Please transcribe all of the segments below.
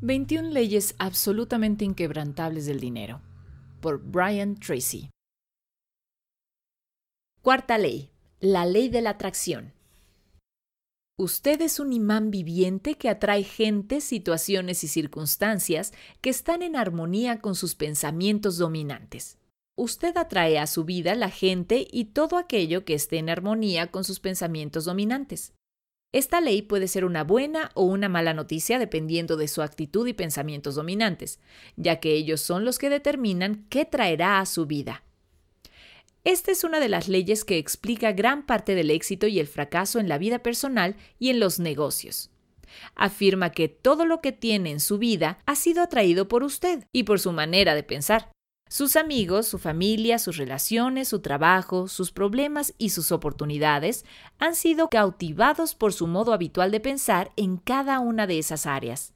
21 leyes absolutamente inquebrantables del dinero. Por Brian Tracy. Cuarta ley. La ley de la atracción. Usted es un imán viviente que atrae gente, situaciones y circunstancias que están en armonía con sus pensamientos dominantes. Usted atrae a su vida la gente y todo aquello que esté en armonía con sus pensamientos dominantes. Esta ley puede ser una buena o una mala noticia dependiendo de su actitud y pensamientos dominantes, ya que ellos son los que determinan qué traerá a su vida. Esta es una de las leyes que explica gran parte del éxito y el fracaso en la vida personal y en los negocios. Afirma que todo lo que tiene en su vida ha sido atraído por usted y por su manera de pensar. Sus amigos, su familia, sus relaciones, su trabajo, sus problemas y sus oportunidades han sido cautivados por su modo habitual de pensar en cada una de esas áreas.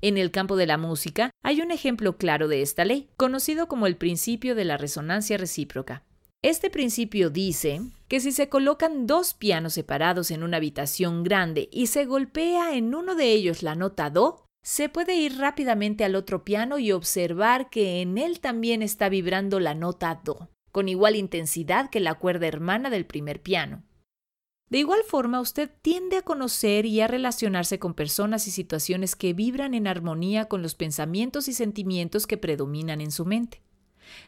En el campo de la música hay un ejemplo claro de esta ley, conocido como el principio de la resonancia recíproca. Este principio dice que si se colocan dos pianos separados en una habitación grande y se golpea en uno de ellos la nota Do, se puede ir rápidamente al otro piano y observar que en él también está vibrando la nota Do, con igual intensidad que la cuerda hermana del primer piano. De igual forma, usted tiende a conocer y a relacionarse con personas y situaciones que vibran en armonía con los pensamientos y sentimientos que predominan en su mente.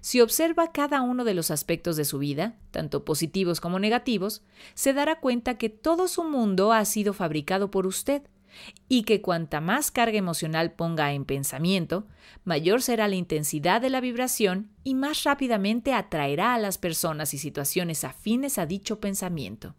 Si observa cada uno de los aspectos de su vida, tanto positivos como negativos, se dará cuenta que todo su mundo ha sido fabricado por usted y que cuanta más carga emocional ponga en pensamiento, mayor será la intensidad de la vibración y más rápidamente atraerá a las personas y situaciones afines a dicho pensamiento.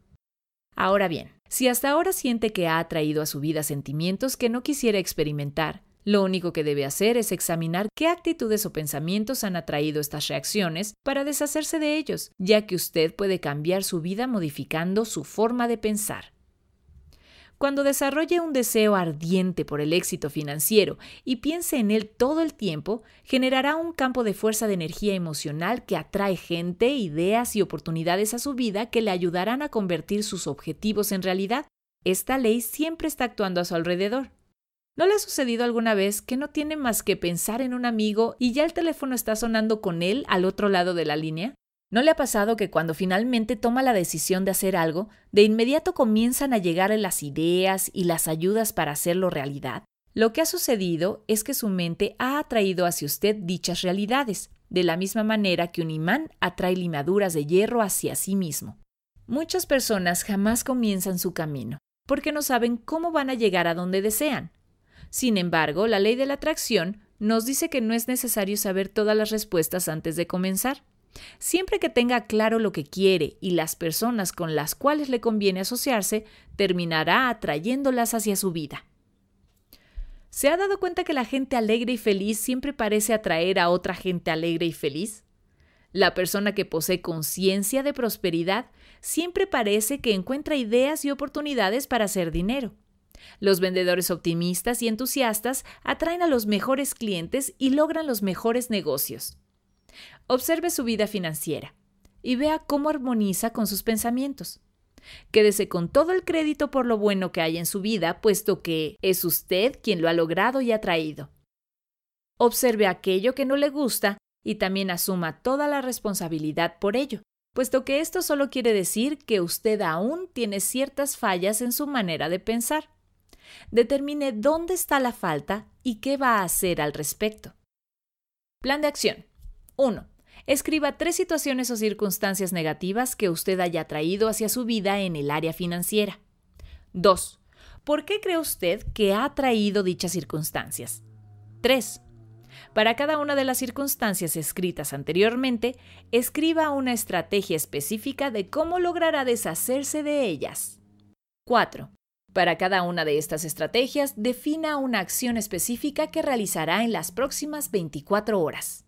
Ahora bien, si hasta ahora siente que ha atraído a su vida sentimientos que no quisiera experimentar, lo único que debe hacer es examinar qué actitudes o pensamientos han atraído estas reacciones para deshacerse de ellos, ya que usted puede cambiar su vida modificando su forma de pensar. Cuando desarrolle un deseo ardiente por el éxito financiero y piense en él todo el tiempo, generará un campo de fuerza de energía emocional que atrae gente, ideas y oportunidades a su vida que le ayudarán a convertir sus objetivos en realidad. Esta ley siempre está actuando a su alrededor. ¿No le ha sucedido alguna vez que no tiene más que pensar en un amigo y ya el teléfono está sonando con él al otro lado de la línea? ¿No le ha pasado que cuando finalmente toma la decisión de hacer algo, de inmediato comienzan a llegar las ideas y las ayudas para hacerlo realidad? Lo que ha sucedido es que su mente ha atraído hacia usted dichas realidades, de la misma manera que un imán atrae limaduras de hierro hacia sí mismo. Muchas personas jamás comienzan su camino, porque no saben cómo van a llegar a donde desean. Sin embargo, la ley de la atracción nos dice que no es necesario saber todas las respuestas antes de comenzar. Siempre que tenga claro lo que quiere y las personas con las cuales le conviene asociarse, terminará atrayéndolas hacia su vida. ¿Se ha dado cuenta que la gente alegre y feliz siempre parece atraer a otra gente alegre y feliz? La persona que posee conciencia de prosperidad siempre parece que encuentra ideas y oportunidades para hacer dinero. Los vendedores optimistas y entusiastas atraen a los mejores clientes y logran los mejores negocios. Observe su vida financiera y vea cómo armoniza con sus pensamientos. Quédese con todo el crédito por lo bueno que hay en su vida, puesto que es usted quien lo ha logrado y ha traído. Observe aquello que no le gusta y también asuma toda la responsabilidad por ello, puesto que esto solo quiere decir que usted aún tiene ciertas fallas en su manera de pensar. Determine dónde está la falta y qué va a hacer al respecto. Plan de acción. 1. Escriba tres situaciones o circunstancias negativas que usted haya traído hacia su vida en el área financiera. 2. ¿Por qué cree usted que ha traído dichas circunstancias? 3. Para cada una de las circunstancias escritas anteriormente, escriba una estrategia específica de cómo logrará deshacerse de ellas. 4. Para cada una de estas estrategias, defina una acción específica que realizará en las próximas 24 horas.